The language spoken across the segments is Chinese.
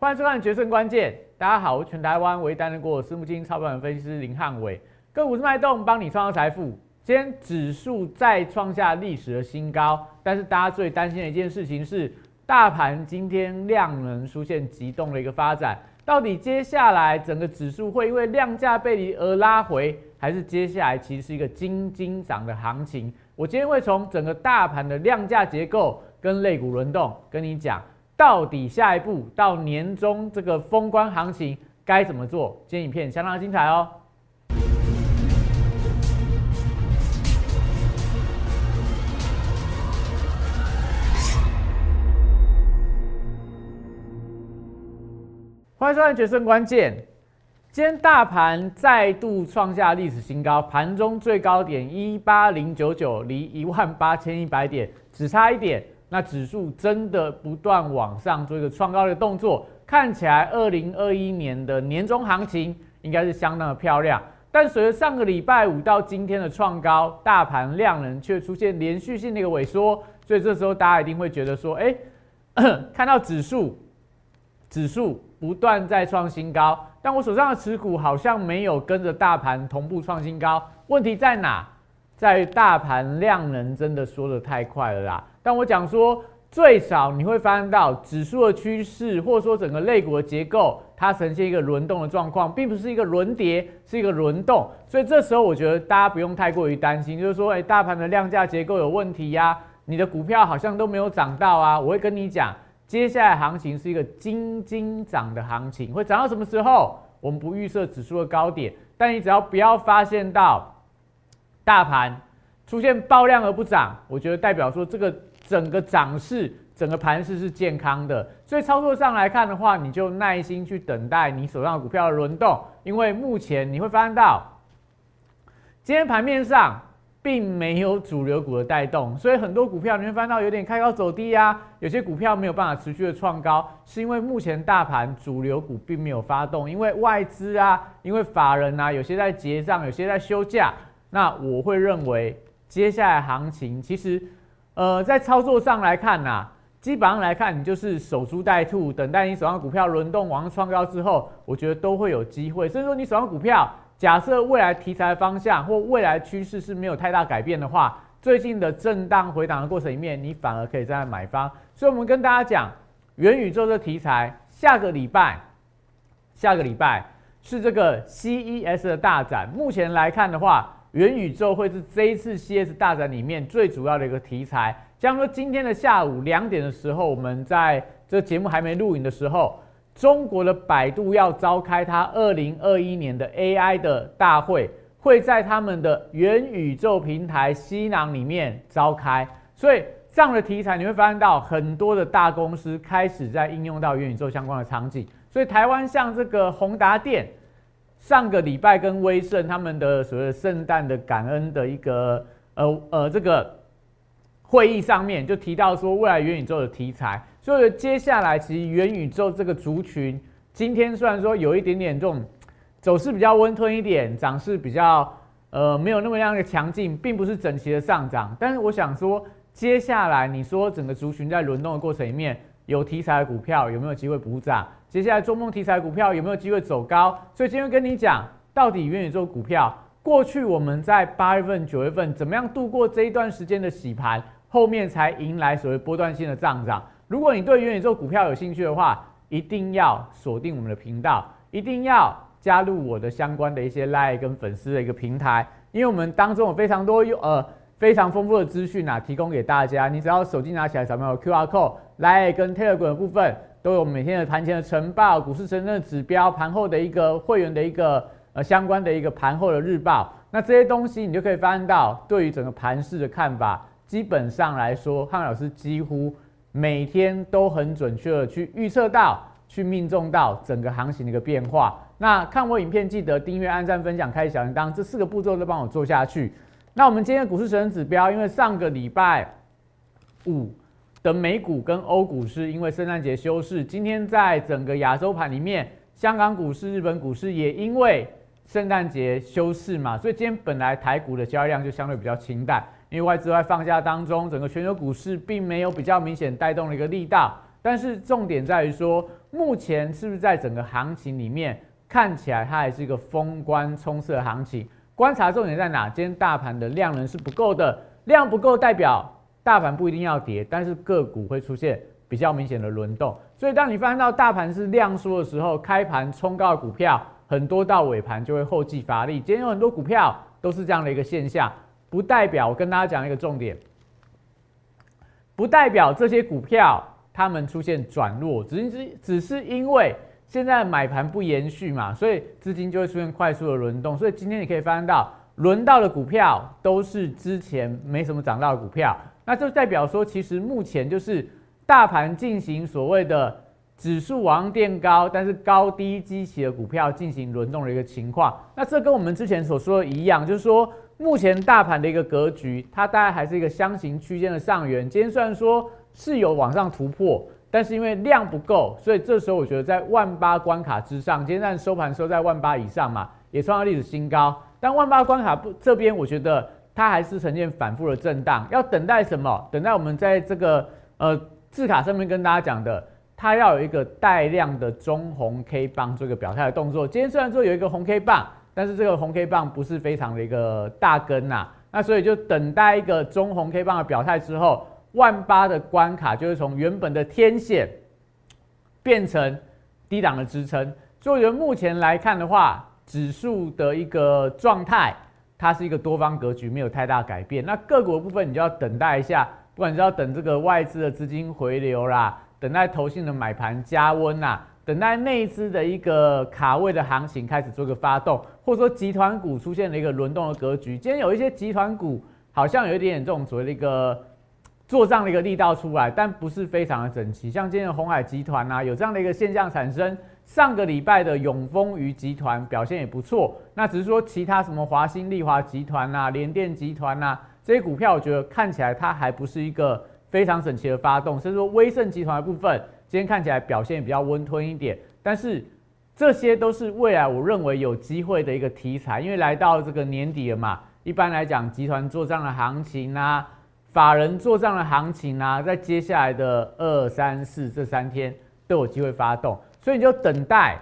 欢迎收看《决胜关键》。大家好，我是全台湾唯一担任过私募基金操盘分析师林汉伟。个股是脉动，帮你创造财富。今天指数再创下历史的新高，但是大家最担心的一件事情是，大盘今天量能出现急动的一个发展。到底接下来整个指数会因为量价背离而拉回，还是接下来其实是一个金金涨的行情？我今天会从整个大盘的量价结构跟类股轮动跟你讲。到底下一步到年终这个封关行情该怎么做？今天影片相当精彩哦！欢迎收看《决胜关键》。今天大盘再度创下历史新高，盘中最高点一八零九九，离一万八千一百点只差一点。那指数真的不断往上做一个创高的动作，看起来二零二一年的年终行情应该是相当的漂亮。但随着上个礼拜五到今天的创高，大盘量能却出现连续性的一个萎缩，所以这时候大家一定会觉得说，哎，看到指数指数不断在创新高，但我手上的持股好像没有跟着大盘同步创新高，问题在哪？在大盘量能真的缩得太快了啦。但我讲说，最少你会发现到指数的趋势，或者说整个类股的结构，它呈现一个轮动的状况，并不是一个轮跌，是一个轮动。所以这时候我觉得大家不用太过于担心，就是说，哎，大盘的量价结构有问题呀，你的股票好像都没有涨到啊。我会跟你讲，接下来行情是一个金金涨的行情，会涨到什么时候？我们不预设指数的高点，但你只要不要发现到大盘出现爆量而不涨，我觉得代表说这个。整个涨势、整个盘势是健康的，所以操作上来看的话，你就耐心去等待你手上的股票的轮动，因为目前你会发现到，今天盘面上并没有主流股的带动，所以很多股票你会发现到有点开高走低啊，有些股票没有办法持续的创高，是因为目前大盘主流股并没有发动，因为外资啊，因为法人啊，有些在结账，有些在休假，那我会认为接下来行情其实。呃，在操作上来看呐，基本上来看，你就是守株待兔，等待你手上股票轮动往上创高之后，我觉得都会有机会。所以说，你手上股票，假设未来题材方向或未来趋势是没有太大改变的话，最近的震荡回档的过程里面，你反而可以在买方。所以我们跟大家讲，元宇宙的题材，下个礼拜，下个礼拜是这个 CES 的大展。目前来看的话，元宇宙会是这一次 CS 大展里面最主要的一个题材。像说今天的下午两点的时候，我们在这节目还没录影的时候，中国的百度要召开它二零二一年的 AI 的大会，会在他们的元宇宙平台西囊里面召开。所以这样的题材你会发现到很多的大公司开始在应用到元宇宙相关的场景。所以台湾像这个宏达电。上个礼拜跟威盛他们的所谓的圣诞的感恩的一个呃呃这个会议上面就提到说未来元宇宙的题材，所以接下来其实元宇宙这个族群今天虽然说有一点点这种走势比较温吞一点，涨势比较呃没有那么样的强劲，并不是整齐的上涨，但是我想说接下来你说整个族群在轮动的过程里面有题材的股票有没有机会补涨？接下来中梦题材股票有没有机会走高？所以今天跟你讲，到底元宇宙股票过去我们在八月份、九月份怎么样度过这一段时间的洗盘，后面才迎来所谓波段性的上涨。如果你对元宇宙股票有兴趣的话，一定要锁定我们的频道，一定要加入我的相关的一些 like 跟粉丝的一个平台，因为我们当中有非常多有呃非常丰富的资讯啊，提供给大家。你只要手机拿起来扫描 QR code like 跟 Telegram 的部分。都有每天的盘前的晨报、股市晨的指标、盘后的一个会员的一个呃相关的一个盘后的日报。那这些东西你就可以发现到，对于整个盘市的看法，基本上来说，汉老师几乎每天都很准确的去预测到、去命中到整个行情的一个变化。那看我影片记得订阅、按赞、分享、开小铃铛，这四个步骤都帮我做下去。那我们今天的股市晨指标，因为上个礼拜五。的美股跟欧股是因为圣诞节休市，今天在整个亚洲盘里面，香港股市、日本股市也因为圣诞节休市嘛，所以今天本来台股的交易量就相对比较清淡，因为外资在放假当中，整个全球股市并没有比较明显带动的一个力道。但是重点在于说，目前是不是在整个行情里面看起来它还是一个封关冲刺的行情？观察重点在哪？今天大盘的量能是不够的，量不够代表大盘不一定要跌，但是个股会出现比较明显的轮动。所以当你发现到大盘是量缩的时候，开盘冲高的股票很多，到尾盘就会后继乏力。今天有很多股票都是这样的一个现象，不代表我跟大家讲一个重点，不代表这些股票。他们出现转弱，只是只是因为现在买盘不延续嘛，所以资金就会出现快速的轮动。所以今天你可以发现到，轮到的股票都是之前没什么涨到的股票，那就代表说，其实目前就是大盘进行所谓的指数往上垫高，但是高低基期的股票进行轮动的一个情况。那这跟我们之前所说的一样，就是说目前大盘的一个格局，它大概还是一个箱型区间的上缘。今天虽然说。是有往上突破，但是因为量不够，所以这时候我觉得在万八关卡之上，今天在收盘收在万八以上嘛，也创造历史新高。但万八关卡不这边，我觉得它还是呈现反复的震荡，要等待什么？等待我们在这个呃字卡上面跟大家讲的，它要有一个带量的中红 K 棒做一个表态的动作。今天虽然说有一个红 K 棒，但是这个红 K 棒不是非常的一个大根呐，那所以就等待一个中红 K 棒的表态之后。万八的关卡就是从原本的天线变成低档的支撑，所以目前来看的话，指数的一个状态，它是一个多方格局，没有太大改变。那个股的部分，你就要等待一下，不管你要等这个外资的资金回流啦，等待投信的买盘加温啦，等待内资的一个卡位的行情开始做个发动，或者说集团股出现了一个轮动的格局。今天有一些集团股好像有一点点这种所谓的一个。做这样的一个力道出来，但不是非常的整齐。像今天的红海集团啊，有这样的一个现象产生。上个礼拜的永丰余集团表现也不错，那只是说其他什么华兴利华集团啊、联电集团啊这些股票，我觉得看起来它还不是一个非常整齐的发动。甚至说威盛集团的部分，今天看起来表现比较温吞一点。但是这些都是未来我认为有机会的一个题材，因为来到这个年底了嘛，一般来讲集团做这样的行情啊。法人做账的行情啊，在接下来的二三四这三天都有机会发动，所以你就等待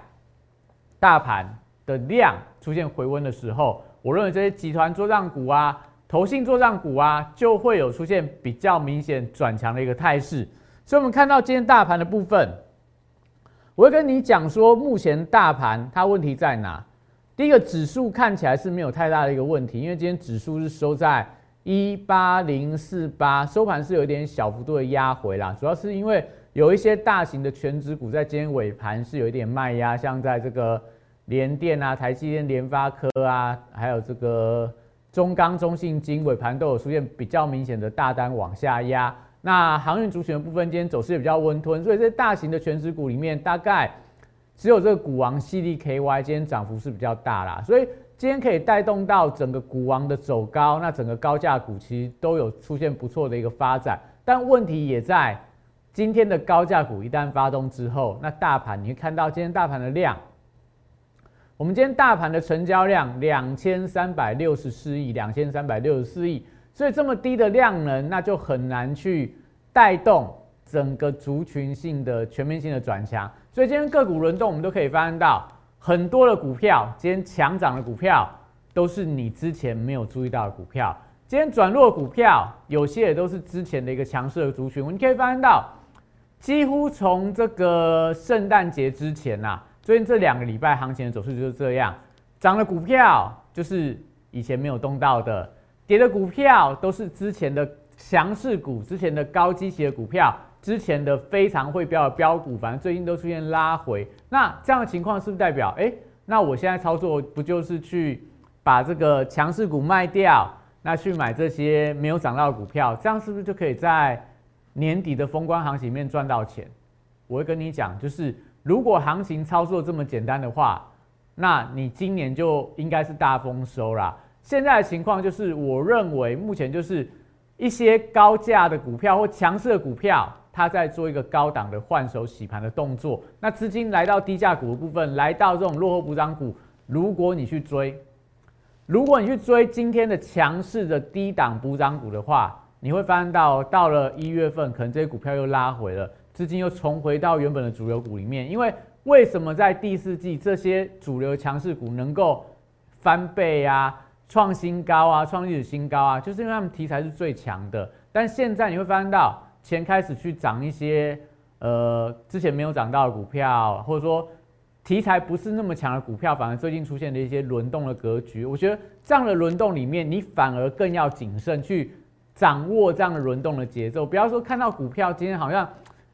大盘的量出现回温的时候，我认为这些集团做账股啊、投信做账股啊，就会有出现比较明显转强的一个态势。所以，我们看到今天大盘的部分，我会跟你讲说，目前大盘它问题在哪？第一个，指数看起来是没有太大的一个问题，因为今天指数是收在。一八零四八收盘是有点小幅度的压回啦，主要是因为有一些大型的全指股在今天尾盘是有一点卖压，像在这个联电啊、台积电、联发科啊，还有这个中钢、中信金尾盘都有出现比较明显的大单往下压。那航运主选的部分今天走势也比较温吞，所以在大型的全指股里面，大概只有这个股王 C D K Y 今天涨幅是比较大啦，所以。今天可以带动到整个股王的走高，那整个高价股其实都有出现不错的一个发展，但问题也在今天的高价股一旦发动之后，那大盘你会看到今天大盘的量，我们今天大盘的成交量两千三百六十四亿，两千三百六十四亿，所以这么低的量能，那就很难去带动整个族群性的全面性的转强，所以今天个股轮动，我们都可以发现到。很多的股票，今天强涨的股票都是你之前没有注意到的股票。今天转弱股票，有些也都是之前的一个强势的族群。你可以发现到，几乎从这个圣诞节之前呐，最近这两个礼拜行情的走势就是这样：涨的股票就是以前没有动到的，跌的股票都是之前的强势股、之前的高基期的股票。之前的非常会标的标股，反正最近都出现拉回，那这样的情况是不是代表，哎，那我现在操作不就是去把这个强势股卖掉，那去买这些没有涨到的股票，这样是不是就可以在年底的封关行情里面赚到钱？我会跟你讲，就是如果行情操作这么简单的话，那你今年就应该是大丰收啦。现在的情况就是，我认为目前就是一些高价的股票或强势的股票。它在做一个高档的换手洗盘的动作，那资金来到低价股的部分，来到这种落后补涨股，如果你去追，如果你去追今天的强势的低档补涨股的话，你会发现到到了一月份，可能这些股票又拉回了，资金又重回到原本的主流股里面。因为为什么在第四季这些主流强势股能够翻倍啊、创新高啊、创历史新高啊？就是因为他们题材是最强的。但现在你会发现到钱开始去涨一些呃之前没有涨到的股票，或者说题材不是那么强的股票，反而最近出现的一些轮动的格局。我觉得这样的轮动里面，你反而更要谨慎去。掌握这样的轮动的节奏，不要说看到股票今天好像，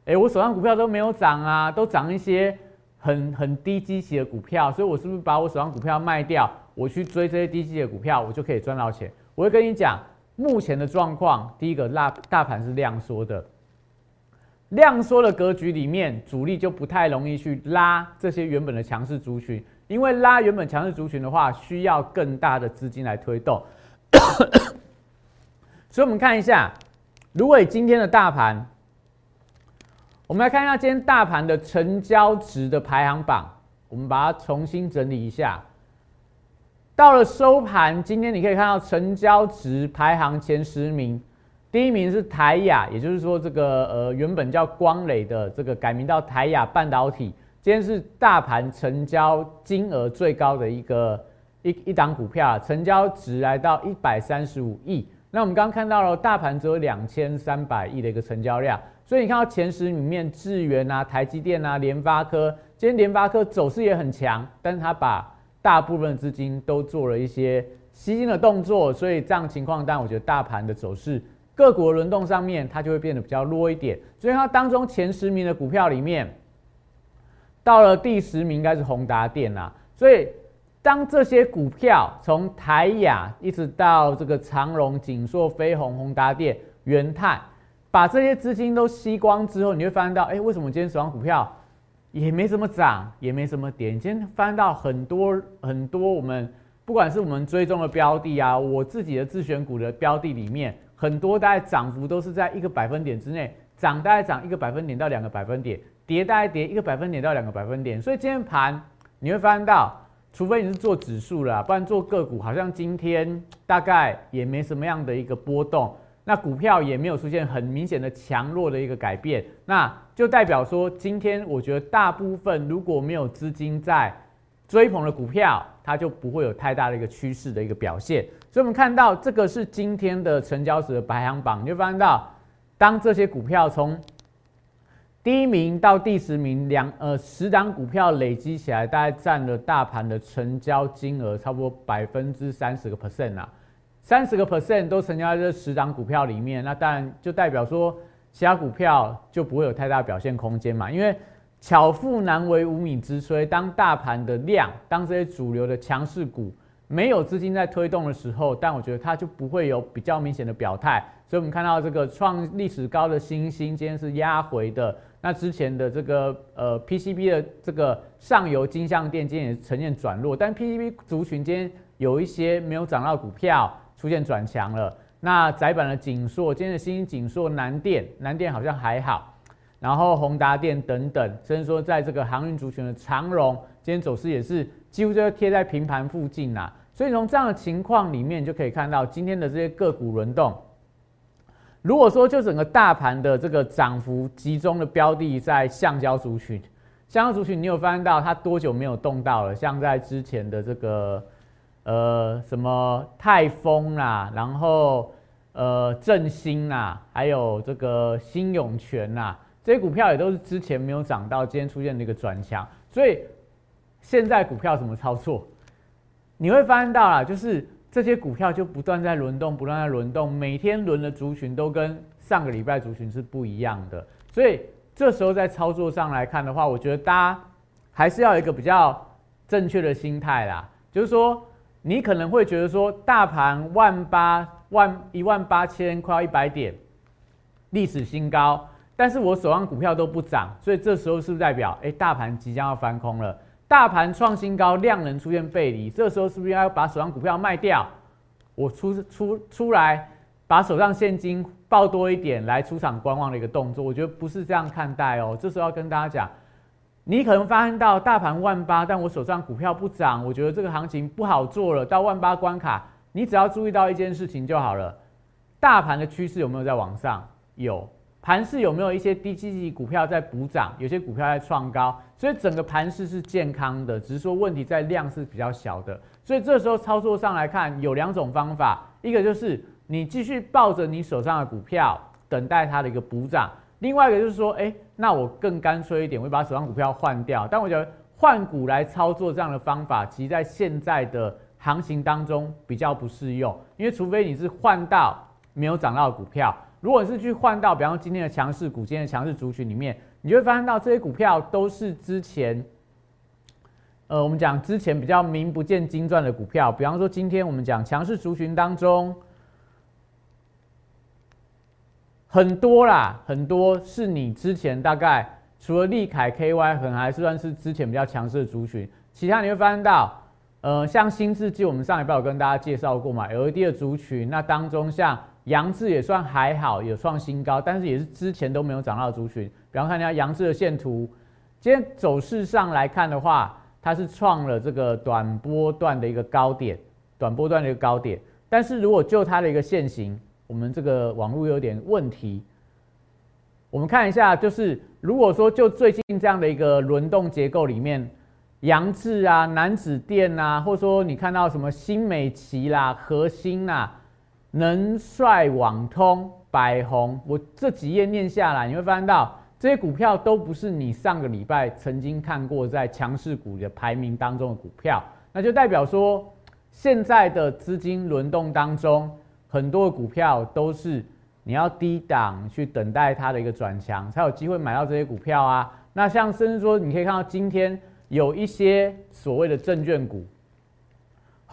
哎，我手上股票都没有涨啊，都涨一些很很低基期的股票，所以我是不是把我手上股票卖掉，我去追这些低基的股票，我就可以赚到钱？我会跟你讲，目前的状况，第一个，大大盘是量缩的，量缩的格局里面，主力就不太容易去拉这些原本的强势族群，因为拉原本强势族群的话，需要更大的资金来推动。所以，我们看一下，如果以今天的大盘，我们来看一下今天大盘的成交值的排行榜，我们把它重新整理一下。到了收盘，今天你可以看到成交值排行前十名，第一名是台亚，也就是说，这个呃原本叫光磊的这个改名到台亚半导体，今天是大盘成交金额最高的一个一一档股票，成交值来到一百三十五亿。那我们刚刚看到了大盘只有两千三百亿的一个成交量，所以你看到前十里面，智源啊、台积电啊、联发科，今天联发科走势也很强，但是它把大部分资金都做了一些吸金的动作，所以这样情况，但我觉得大盘的走势个股轮动上面，它就会变得比较弱一点。所以它当中前十名的股票里面，到了第十名应该是宏达电啦，所以。当这些股票从台雅一直到这个长荣、锦硕、飞鸿、宏达电、元泰，把这些资金都吸光之后，你会发现到，哎，为什么今天手上股票也没什么涨，也没什么跌？今天翻到很多很多，我们不管是我们追踪的标的啊，我自己的自选股的标的里面，很多大概涨幅都是在一个百分点之内，涨大概涨一个百分点到两个百分点，跌大概跌一个百分点到两个百分点。所以今天盘你会发现到。除非你是做指数了，不然做个股，好像今天 大概也没什么样的一个波动，那股票也没有出现很明显的强弱的一个改变，那就代表说，今天我觉得大部分如果没有资金在追捧的股票，它就不会有太大的一个趋势的一个表现。所以，我们看到这个是今天的成交值的排行榜，你就发现到，当这些股票从第一名到第十名，两呃十档股票累积起来，大概占了大盘的成交金额差不多百分之三十个 percent 啊，三十个 percent 都成交在这十档股票里面，那当然就代表说其他股票就不会有太大表现空间嘛，因为巧妇难为无米之炊，当大盘的量，当这些主流的强势股没有资金在推动的时候，但我觉得它就不会有比较明显的表态，所以我们看到这个创历史高的新星今天是压回的。那之前的这个呃 PCB 的这个上游金相电今天也呈现转弱，但 PCB 族群今天有一些没有涨到股票出现转强了。那窄板的锦硕，今天的新锦硕、南电、南电好像还好，然后宏达电等等，甚至说在这个航运族群的长荣，今天走势也是几乎就贴在平盘附近啦。所以从这样的情况里面就可以看到今天的这些个股轮动。如果说就整个大盘的这个涨幅集中的标的在橡胶族群，橡胶族群你有发现到它多久没有动到了？像在之前的这个呃什么泰丰啦，然后呃振兴啦，还有这个新永泉呐，这些股票也都是之前没有涨到，今天出现的一个转强。所以现在股票怎么操作？你会发现到啦，就是。这些股票就不断在轮动，不断在轮动，每天轮的族群都跟上个礼拜族群是不一样的，所以这时候在操作上来看的话，我觉得大家还是要有一个比较正确的心态啦，就是说你可能会觉得说大盘万八万一万八千快要一百点，历史新高，但是我手上股票都不涨，所以这时候是不是代表哎大盘即将要翻空了？大盘创新高，量能出现背离，这时候是不是要把手上股票卖掉？我出出出来，把手上现金抱多一点，来出场观望的一个动作？我觉得不是这样看待哦。这时候要跟大家讲，你可能发现到大盘万八，但我手上股票不涨，我觉得这个行情不好做了。到万八关卡，你只要注意到一件事情就好了，大盘的趋势有没有在往上？有，盘势有没有一些低基期股票在补涨，有些股票在创高，所以整个盘势是健康的，只是说问题在量是比较小的。所以这时候操作上来看，有两种方法，一个就是你继续抱着你手上的股票，等待它的一个补涨；另外一个就是说，哎，那我更干脆一点，我把手上股票换掉。但我觉得换股来操作这样的方法，其实在现在的行情当中比较不适用，因为除非你是换到没有涨到的股票。如果是去换到，比方说今天的强势股、今天的强势族群里面，你会发现到这些股票都是之前，呃，我们讲之前比较名不见经传的股票。比方说今天我们讲强势族群当中，很多啦，很多是你之前大概除了利凯 KY 可能还是算是之前比较强势的族群，其他你会发现到，呃，像新世纪，我们上一拜有跟大家介绍过嘛，LED 的族群，那当中像。杨志也算还好，有创新高，但是也是之前都没有涨到的族群。比方看一下杨志的线图，今天走势上来看的话，它是创了这个短波段的一个高点，短波段的一个高点。但是如果就它的一个线型，我们这个网络有点问题。我们看一下，就是如果说就最近这样的一个轮动结构里面，杨志啊、南子电啊，或者说你看到什么新美奇啦、核心啦。能帅、网通、百宏，我这几页念下来，你会发现到这些股票都不是你上个礼拜曾经看过在强势股的排名当中的股票，那就代表说现在的资金轮动当中，很多的股票都是你要低档去等待它的一个转强，才有机会买到这些股票啊。那像甚至说，你可以看到今天有一些所谓的证券股。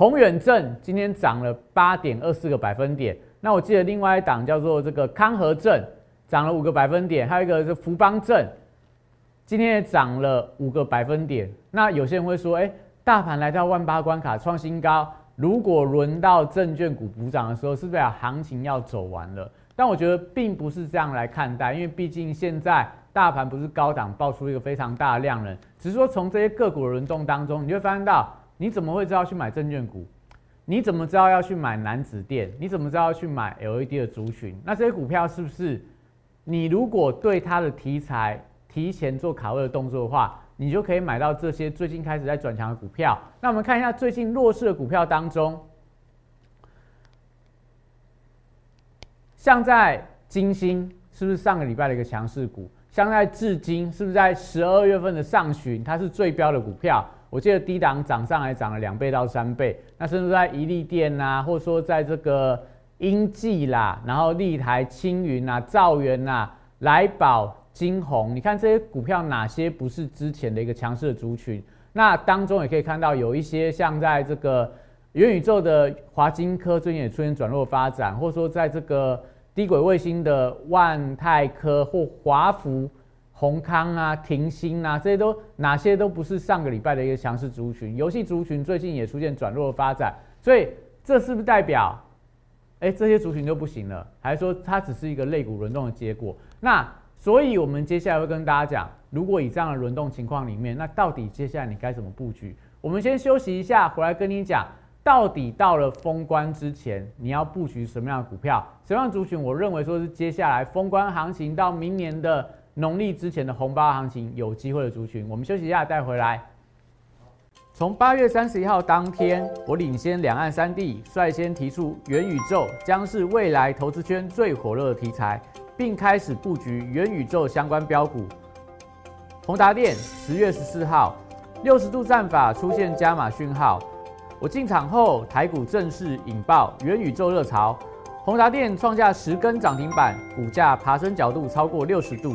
宏远证今天涨了八点二四个百分点，那我记得另外一档叫做这个康和证涨了五个百分点，还有一个是福邦证，今天也涨了五个百分点。那有些人会说，哎，大盘来到万八关卡创新高，如果轮到证券股补涨的时候，是不是行情要走完了？但我觉得并不是这样来看待，因为毕竟现在大盘不是高档爆出一个非常大的量能，只是说从这些个股的轮动当中，你会发现到。你怎么会知道去买证券股？你怎么知道要去买南子电？你怎么知道要去买 LED 的族群？那这些股票是不是你如果对它的题材提前做卡位的动作的话，你就可以买到这些最近开始在转强的股票？那我们看一下最近弱势的股票当中，像在金星是不是上个礼拜的一个强势股？像在至今是不是在十二月份的上旬它是最标的股票？我记得低档涨上来涨了两倍到三倍，那甚至在宜利电呐，或者说在这个英记啦，然后立台、青云呐、兆元呐、来宝、金鸿，你看这些股票哪些不是之前的一个强势的族群？那当中也可以看到有一些像在这个元宇宙的华金科最近也出现转弱发展，或者说在这个低轨卫星的万泰科或华福。宏康啊，停薪啊，这些都哪些都不是上个礼拜的一个强势族群。游戏族群最近也出现转弱的发展，所以这是不是代表，哎，这些族群就不行了？还是说它只是一个肋骨轮动的结果？那所以我们接下来会跟大家讲，如果以这样的轮动情况里面，那到底接下来你该怎么布局？我们先休息一下，回来跟你讲，到底到了封关之前，你要布局什么样的股票？什么样的族群？我认为说是接下来封关行情到明年的。农历之前的红包行情有机会的族群，我们休息一下带回来。从八月三十一号当天，我领先两岸三地，率先提出元宇宙将是未来投资圈最火热的题材，并开始布局元宇宙相关标股。宏达电十月十四号六十度战法出现加码讯号，我进场后，台股正式引爆元宇宙热潮，宏达电创下十根涨停板，股价爬升角度超过六十度。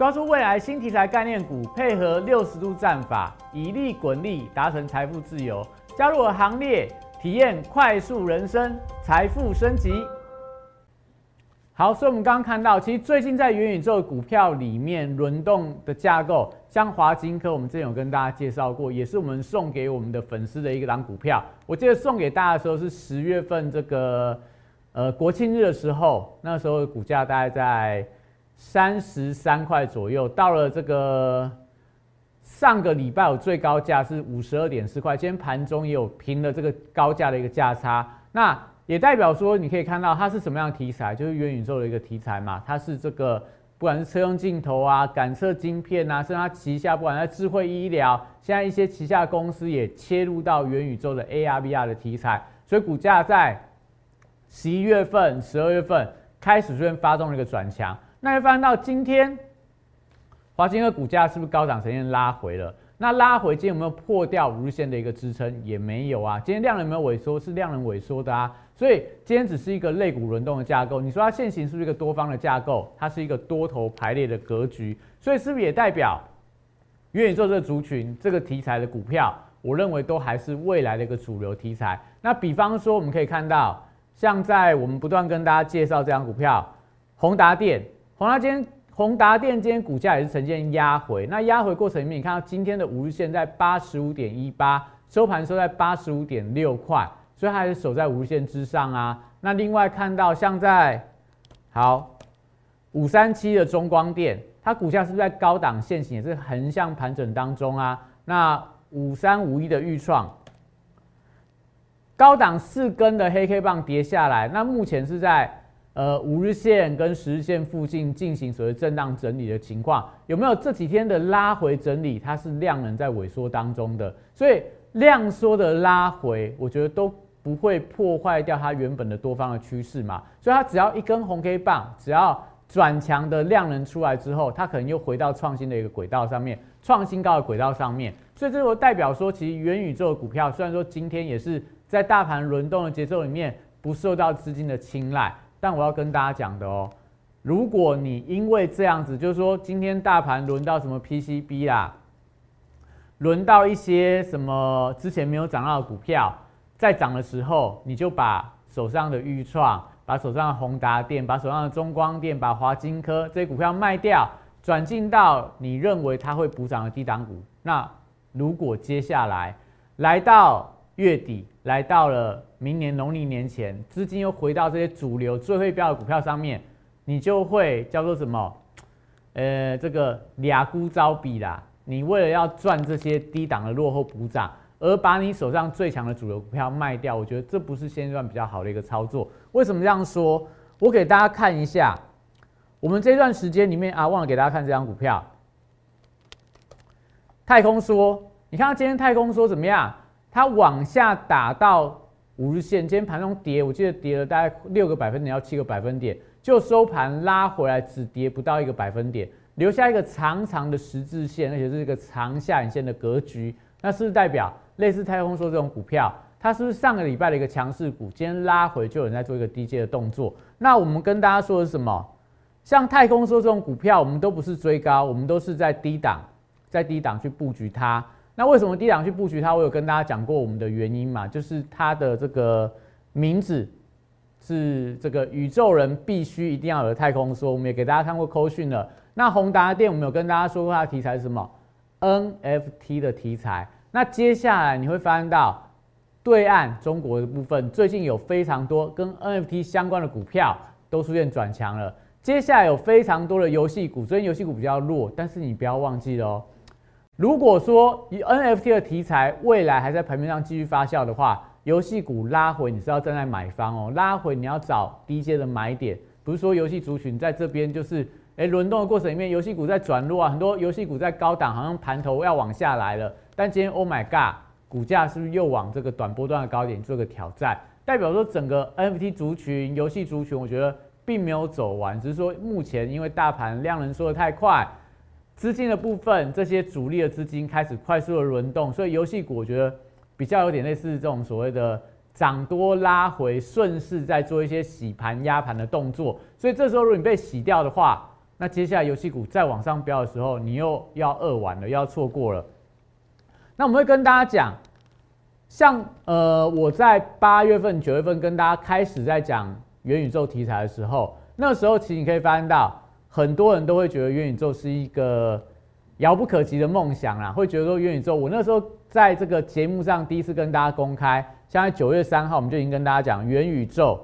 抓住未来新题材概念股，配合六十度战法，以利滚利，达成财富自由。加入我行列，体验快速人生，财富升级。好，所以我们刚刚看到，其实最近在元宇宙股票里面轮动的架构，像华金科，我们之前有跟大家介绍过，也是我们送给我们的粉丝的一个档股票。我记得送给大家的时候是十月份这个呃国庆日的时候，那时候股价大概在。三十三块左右，到了这个上个礼拜我最高价是五十二点四块，今天盘中也有平了这个高价的一个价差，那也代表说你可以看到它是什么样的题材，就是元宇宙的一个题材嘛，它是这个不管是车用镜头啊、感测晶片啊，甚至它旗下不管在智慧医疗，现在一些旗下公司也切入到元宇宙的 AR、VR 的题材，所以股价在十一月份、十二月份开始出现发动了一个转强。那发现到今天，华金的股价是不是高涨呈现拉回了？那拉回今天有没有破掉五日线的一个支撑？也没有啊。今天量能有没有萎缩？是量能萎缩的啊。所以今天只是一个类股轮动的架构。你说它现行是不是一个多方的架构？它是一个多头排列的格局。所以是不是也代表元宇宙这个族群、这个题材的股票，我认为都还是未来的一个主流题材。那比方说，我们可以看到，像在我们不断跟大家介绍这张股票，宏达电。宏达今天，宏达电今天股价也是呈现压回。那压回过程里面，你看到今天的五日线在八十五点一八，收盘收在八十五点六块，所以它还是守在五日线之上啊。那另外看到像在好五三七的中光电，它股价是不是在高档线型，也是横向盘整当中啊？那五三五一的预创，高档四根的黑 K 棒跌下来，那目前是在。呃，五日线跟十日线附近进行所谓震荡整理的情况，有没有这几天的拉回整理？它是量能在萎缩当中的，所以量缩的拉回，我觉得都不会破坏掉它原本的多方的趋势嘛。所以它只要一根红 K 棒，只要转强的量能出来之后，它可能又回到创新的一个轨道上面，创新高的轨道上面。所以这就代表说，其实元宇宙的股票虽然说今天也是在大盘轮动的节奏里面不受到资金的青睐。但我要跟大家讲的哦，如果你因为这样子，就是说今天大盘轮到什么 PCB 啦，轮到一些什么之前没有涨到的股票，在涨的时候，你就把手上的预创、把手上的宏达电、把手上的中光电、把华金科这些股票卖掉，转进到你认为它会补涨的低档股。那如果接下来来到月底，来到了。明年农历年前，资金又回到这些主流最会标的股票上面，你就会叫做什么？呃，这个俩孤招比啦。你为了要赚这些低档的落后补涨，而把你手上最强的主流股票卖掉，我觉得这不是现段比较好的一个操作。为什么这样说？我给大家看一下，我们这段时间里面啊，忘了给大家看这张股票，太空说，你看今天太空说怎么样？它往下打到。五日线今天盘中跌，我记得跌了大概六个百分点，要七个百分点，就收盘拉回来只跌不到一个百分点，留下一个长长的十字线，而且是一个长下影线的格局。那是不是代表类似太空说这种股票，它是不是上个礼拜的一个强势股？今天拉回就有人在做一个低阶的动作。那我们跟大家说的是什么？像太空说这种股票，我们都不是追高，我们都是在低档，在低档去布局它。那为什么低档去布局它？我有跟大家讲过我们的原因嘛，就是它的这个名字是这个宇宙人必须一定要有太空说，我们也给大家看过扣讯了。那宏达电我们有跟大家说过它的题材是什么？NFT 的题材。那接下来你会发现到对岸中国的部分，最近有非常多跟 NFT 相关的股票都出现转强了。接下来有非常多的游戏股，虽然游戏股比较弱，但是你不要忘记了哦。如果说以 NFT 的题材未来还在盘面上继续发酵的话，游戏股拉回你是要站在买方哦，拉回你要找低阶的买点，不是说游戏族群在这边就是哎轮动的过程里面，游戏股在转弱啊，很多游戏股在高档好像盘头要往下来了，但今天 Oh my God，股价是不是又往这个短波段的高点做个挑战？代表说整个 NFT 族群、游戏族群，我觉得并没有走完，只是说目前因为大盘量能缩的太快。资金的部分，这些主力的资金开始快速的轮动，所以游戏股我觉得比较有点类似这种所谓的涨多拉回，顺势在做一些洗盘压盘的动作。所以这时候如果你被洗掉的话，那接下来游戏股再往上飙的时候，你又要二完了，又要错过了。那我们会跟大家讲。像呃，我在八月份、九月份跟大家开始在讲元宇宙题材的时候，那时候其实你可以发现到，很多人都会觉得元宇宙是一个遥不可及的梦想啦，会觉得说元宇宙。我那时候在这个节目上第一次跟大家公开，现在九月三号，我们就已经跟大家讲元宇宙。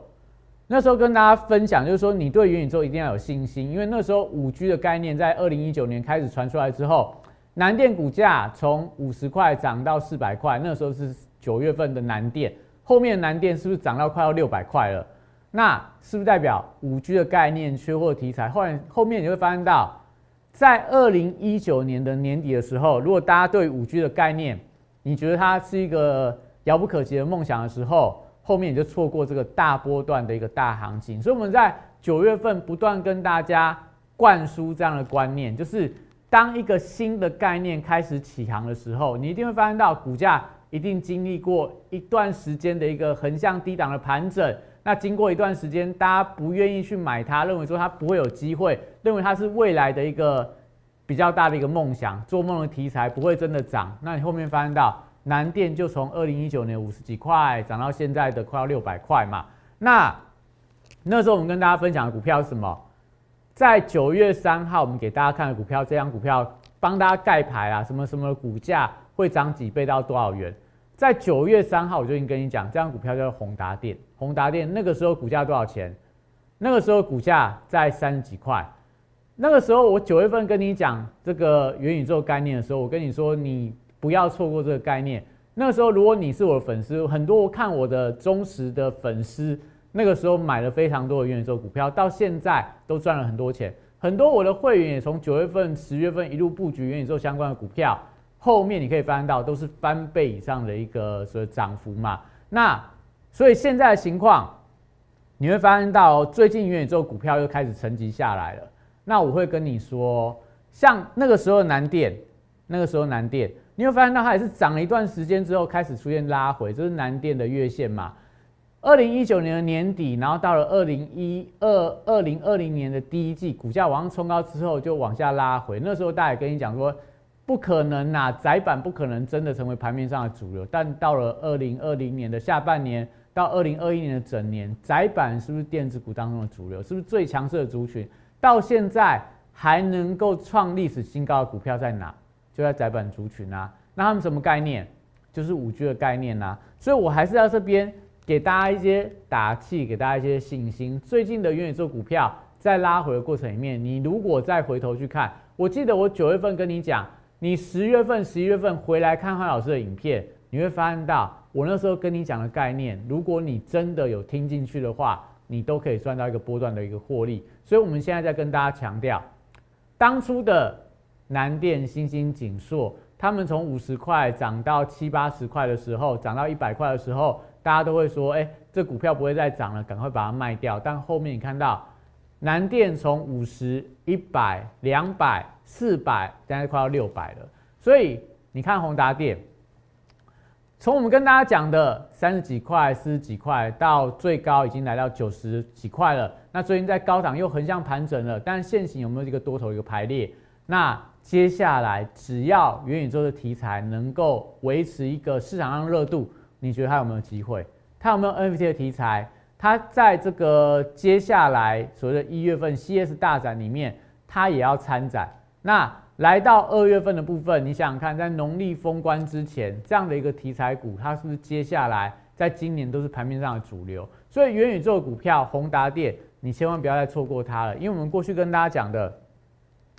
那时候跟大家分享，就是说你对元宇宙一定要有信心，因为那时候五 G 的概念在二零一九年开始传出来之后，南电股价从五十块涨到四百块，那时候是。九月份的南电，后面的南电是不是涨到快要六百块了？那是不是代表五 G 的概念缺货题材？后来后面你会发现到，在二零一九年的年底的时候，如果大家对五 G 的概念，你觉得它是一个遥不可及的梦想的时候，后面你就错过这个大波段的一个大行情。所以我们在九月份不断跟大家灌输这样的观念，就是当一个新的概念开始起航的时候，你一定会发现到股价。一定经历过一段时间的一个横向低档的盘整，那经过一段时间，大家不愿意去买它，认为说它不会有机会，认为它是未来的一个比较大的一个梦想，做梦的题材不会真的涨。那你后面发现到南电就从二零一九年五十几块涨到现在的快要六百块嘛？那那时候我们跟大家分享的股票是什么？在九月三号我们给大家看的股票，这张股票帮大家盖牌啊，什么什么股价会涨几倍到多少元？在九月三号，我就已经跟你讲，这张股票叫宏达电。宏达电那个时候股价多少钱？那个时候股价在三十几块。那个时候我九月份跟你讲这个元宇宙概念的时候，我跟你说你不要错过这个概念。那个时候如果你是我的粉丝，很多我看我的忠实的粉丝，那个时候买了非常多的元宇宙股票，到现在都赚了很多钱。很多我的会员也从九月份、十月份一路布局元宇宙相关的股票。后面你可以发现到都是翻倍以上的一个所谓涨幅嘛，那所以现在的情况，你会发现到最近元宇宙股票又开始沉积下来了。那我会跟你说，像那个时候南电，那个时候南电，你会发现到它也是涨了一段时间之后开始出现拉回，这是南电的月线嘛。二零一九年的年底，然后到了二零一二二零二零年的第一季，股价往上冲高之后就往下拉回，那时候大家也跟你讲说。不可能呐，窄板不可能真的成为盘面上的主流。但到了二零二零年的下半年到二零二一年的整年，窄板是不是电子股当中的主流？是不是最强势的族群？到现在还能够创历史新高的股票在哪？就在窄板族群啊。那他们什么概念？就是五 G 的概念呐。所以我还是在这边给大家一些打气，给大家一些信心。最近的元宇宙股票在拉回的过程里面，你如果再回头去看，我记得我九月份跟你讲。你十月份、十一月份回来看汉老师的影片，你会发现到我那时候跟你讲的概念，如果你真的有听进去的话，你都可以赚到一个波段的一个获利。所以，我们现在在跟大家强调，当初的南电、新兴、锦硕，他们从五十块涨到七八十块的时候，涨到一百块的时候，大家都会说：“哎，这股票不会再涨了，赶快把它卖掉。”但后面你看到。南电从五十、一百、两百、四百，现在快要六百了。所以你看宏达电，从我们跟大家讲的三十几块、四十几块，到最高已经来到九十几块了。那最近在高档又横向盘整了，但现行有没有一个多头一个排列？那接下来只要元宇宙的题材能够维持一个市场上热度，你觉得它有没有机会？它有没有 NFT 的题材？它在这个接下来所谓的一月份 CS 大展里面，它也要参展。那来到二月份的部分，你想想看，在农历封关之前，这样的一个题材股，它是不是接下来在今年都是盘面上的主流？所以元宇宙股票宏达电，你千万不要再错过它了。因为我们过去跟大家讲的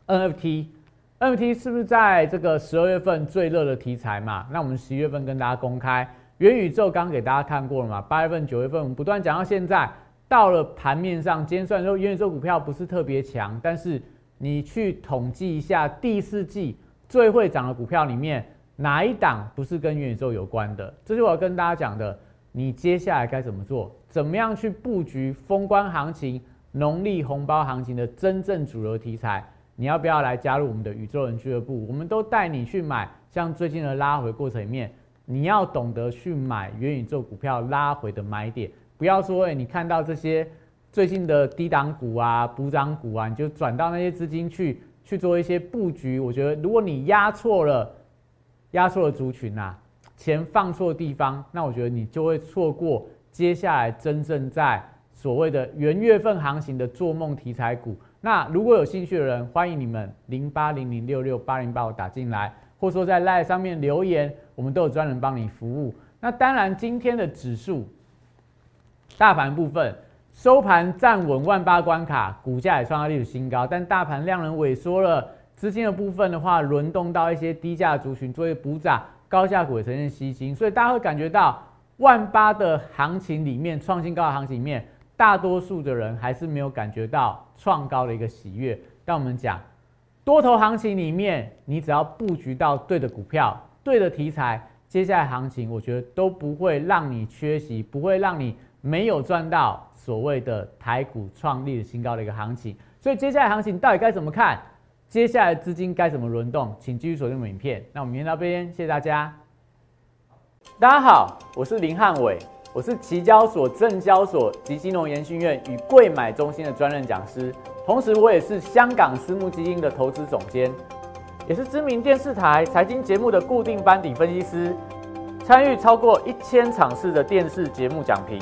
NFT，NFT 是不是在这个十二月份最热的题材嘛？那我们十一月份跟大家公开。元宇宙刚给大家看过了嘛？八月份、九月份我们不断讲到现在，到了盘面上，今天虽然说元宇宙股票不是特别强，但是你去统计一下第四季最会涨的股票里面，哪一档不是跟元宇宙有关的？这是我要跟大家讲的。你接下来该怎么做？怎么样去布局封关行情、农历红包行情的真正主流题材？你要不要来加入我们的宇宙人俱乐部？我们都带你去买，像最近的拉回过程里面，你要懂得去买元宇宙股票拉回的买点，不要说哎，你看到这些最近的低档股啊、补涨股啊，你就转到那些资金去去做一些布局。我觉得如果你压错了，压错了族群呐，钱放错地方，那我觉得你就会错过接下来真正在所谓的元月份行情的做梦题材股。那如果有兴趣的人，欢迎你们零八零零六六八零八五打进来，或者说在 Line 上面留言，我们都有专人帮你服务。那当然，今天的指数大盘部分收盘站稳万八关卡，股价也创下历史新高，但大盘量能萎缩了，资金的部分的话，轮动到一些低价族群作为补涨，高价股也呈现吸金，所以大家会感觉到万八的行情里面，创新高的行情里面。大多数的人还是没有感觉到创高的一个喜悦。但我们讲多头行情里面，你只要布局到对的股票、对的题材，接下来行情我觉得都不会让你缺席，不会让你没有赚到所谓的台股创立的新高的一个行情。所以接下来行情到底该怎么看？接下来资金该怎么轮动？请继续锁定影片。那我们明天到这边，谢谢大家。大家好，我是林汉伟。我是期交所、证交所及金融研训院与贵买中心的专任讲师，同时我也是香港私募基金的投资总监，也是知名电视台财经节目的固定班底分析师，参与超过一千场次的电视节目讲评。